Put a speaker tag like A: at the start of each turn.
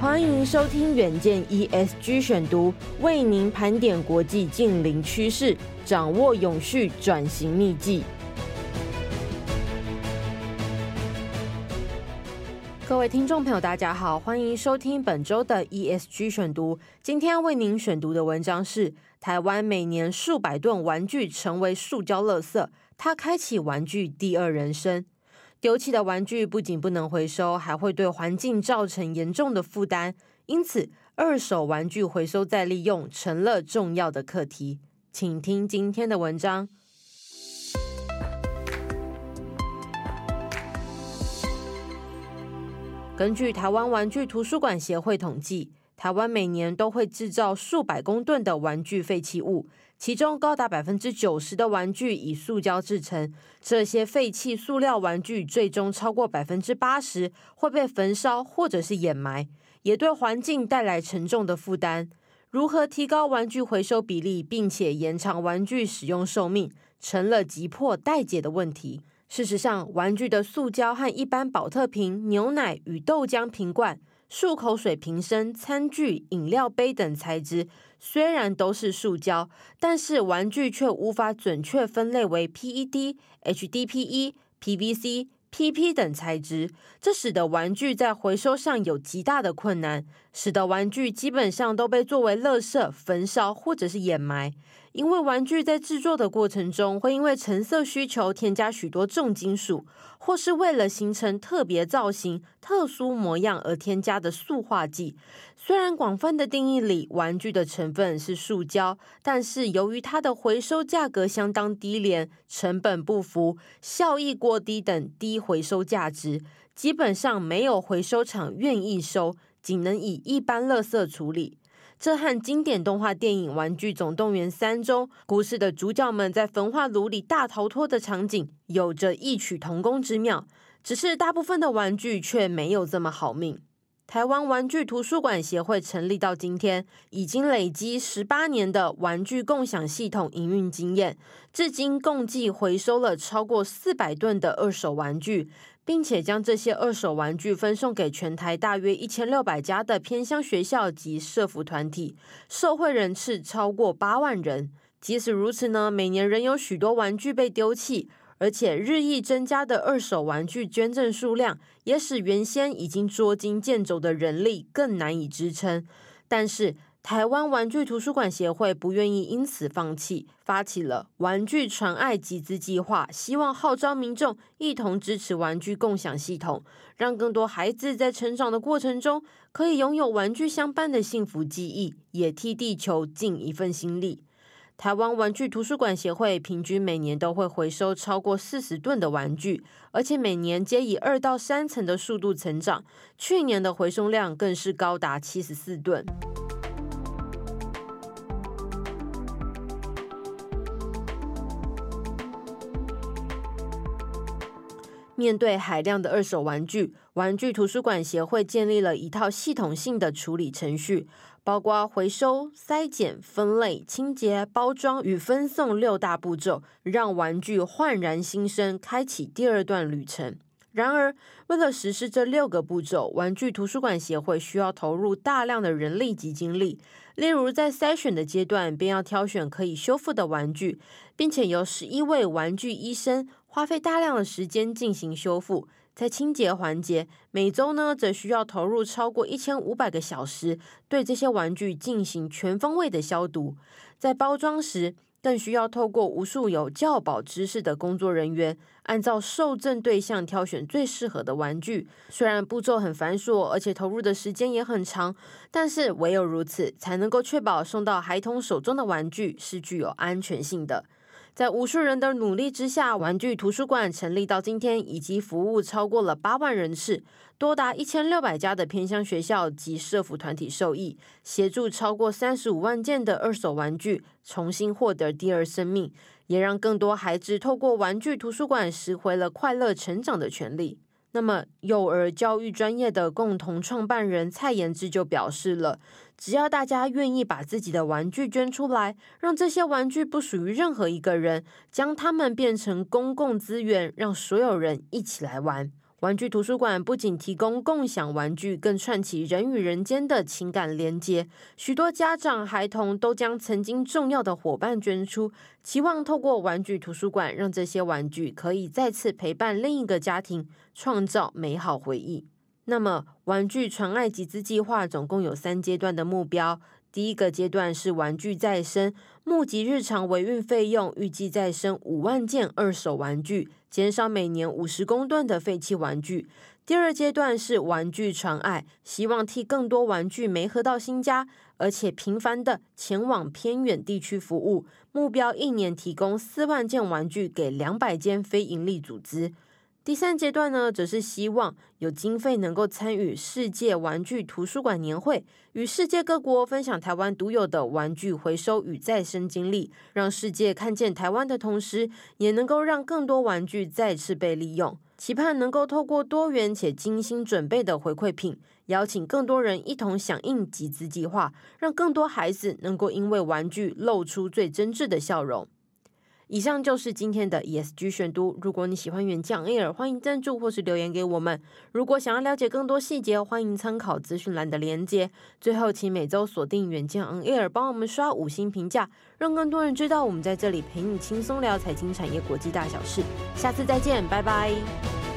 A: 欢迎收听远见 ESG 选读，为您盘点国际近邻趋势，掌握永续转型秘技。各位听众朋友，大家好，欢迎收听本周的 ESG 选读。今天为您选读的文章是：台湾每年数百吨玩具成为塑胶垃圾，它开启玩具第二人生。丢弃的玩具不仅不能回收，还会对环境造成严重的负担。因此，二手玩具回收再利用成了重要的课题。请听今天的文章。根据台湾玩具图书馆协会统计，台湾每年都会制造数百公吨的玩具废弃物。其中高达百分之九十的玩具以塑胶制成，这些废弃塑料玩具最终超过百分之八十会被焚烧或者是掩埋，也对环境带来沉重的负担。如何提高玩具回收比例，并且延长玩具使用寿命，成了急迫待解的问题。事实上，玩具的塑胶和一般宝特瓶、牛奶与豆浆瓶罐。漱口水瓶身、餐具、饮料杯等材质虽然都是塑胶，但是玩具却无法准确分类为 P.E.D、H.D.P.E、PVC。PP 等材质，这使得玩具在回收上有极大的困难，使得玩具基本上都被作为垃圾焚烧或者是掩埋。因为玩具在制作的过程中会因为成色需求添加许多重金属，或是为了形成特别造型、特殊模样而添加的塑化剂。虽然广泛的定义里，玩具的成分是塑胶，但是由于它的回收价格相当低廉、成本不符、效益过低等低回收价值，基本上没有回收厂愿意收，仅能以一般垃圾处理。这和经典动画电影《玩具总动员三》中故事的主角们在焚化炉里大逃脱的场景有着异曲同工之妙，只是大部分的玩具却没有这么好命。台湾玩具图书馆协会成立到今天，已经累积十八年的玩具共享系统营运经验，至今共计回收了超过四百吨的二手玩具，并且将这些二手玩具分送给全台大约一千六百家的偏乡学校及社福团体，受惠人次超过八万人。即使如此呢，每年仍有许多玩具被丢弃。而且日益增加的二手玩具捐赠数量，也使原先已经捉襟见肘的人力更难以支撑。但是，台湾玩具图书馆协会不愿意因此放弃，发起了“玩具传爱集资计划”，希望号召民众一同支持玩具共享系统，让更多孩子在成长的过程中可以拥有玩具相伴的幸福记忆，也替地球尽一份心力。台湾玩具图书馆协会平均每年都会回收超过四十吨的玩具，而且每年皆以二到三成的速度成长。去年的回收量更是高达七十四吨。面对海量的二手玩具，玩具图书馆协会建立了一套系统性的处理程序。包括回收、筛检、分类、清洁、包装与分送六大步骤，让玩具焕然新生，开启第二段旅程。然而，为了实施这六个步骤，玩具图书馆协会需要投入大量的人力及精力。例如，在筛选的阶段，便要挑选可以修复的玩具，并且由十一位玩具医生花费大量的时间进行修复。在清洁环节，每周呢则需要投入超过一千五百个小时，对这些玩具进行全方位的消毒。在包装时，更需要透过无数有教保知识的工作人员，按照受赠对象挑选最适合的玩具。虽然步骤很繁琐，而且投入的时间也很长，但是唯有如此，才能够确保送到孩童手中的玩具是具有安全性的。在无数人的努力之下，玩具图书馆成立到今天，已经服务超过了八万人次，多达一千六百家的偏乡学校及社福团体受益，协助超过三十五万件的二手玩具重新获得第二生命，也让更多孩子透过玩具图书馆拾回了快乐成长的权利。那么，幼儿教育专业的共同创办人蔡延志就表示了，只要大家愿意把自己的玩具捐出来，让这些玩具不属于任何一个人，将它们变成公共资源，让所有人一起来玩。玩具图书馆不仅提供共享玩具，更串起人与人间的情感连接。许多家长、孩童都将曾经重要的伙伴捐出，期望透过玩具图书馆，让这些玩具可以再次陪伴另一个家庭，创造美好回忆。那么，玩具传爱集资计划总共有三阶段的目标。第一个阶段是玩具再生，募集日常维运费用，预计再生五万件二手玩具，减少每年五十公吨的废弃玩具。第二阶段是玩具传爱，希望替更多玩具媒合到新家，而且频繁的前往偏远地区服务，目标一年提供四万件玩具给两百间非营利组织。第三阶段呢，则是希望有经费能够参与世界玩具图书馆年会，与世界各国分享台湾独有的玩具回收与再生经历，让世界看见台湾的同时，也能够让更多玩具再次被利用。期盼能够透过多元且精心准备的回馈品，邀请更多人一同响应集资计划，让更多孩子能够因为玩具露出最真挚的笑容。以上就是今天的 ESG 选读。如果你喜欢远见 Air，欢迎赞助或是留言给我们。如果想要了解更多细节，欢迎参考资讯栏的连接。最后，请每周锁定远见 Air，帮我们刷五星评价，让更多人知道我们在这里陪你轻松聊财经产业国际大小事。下次再见，拜拜。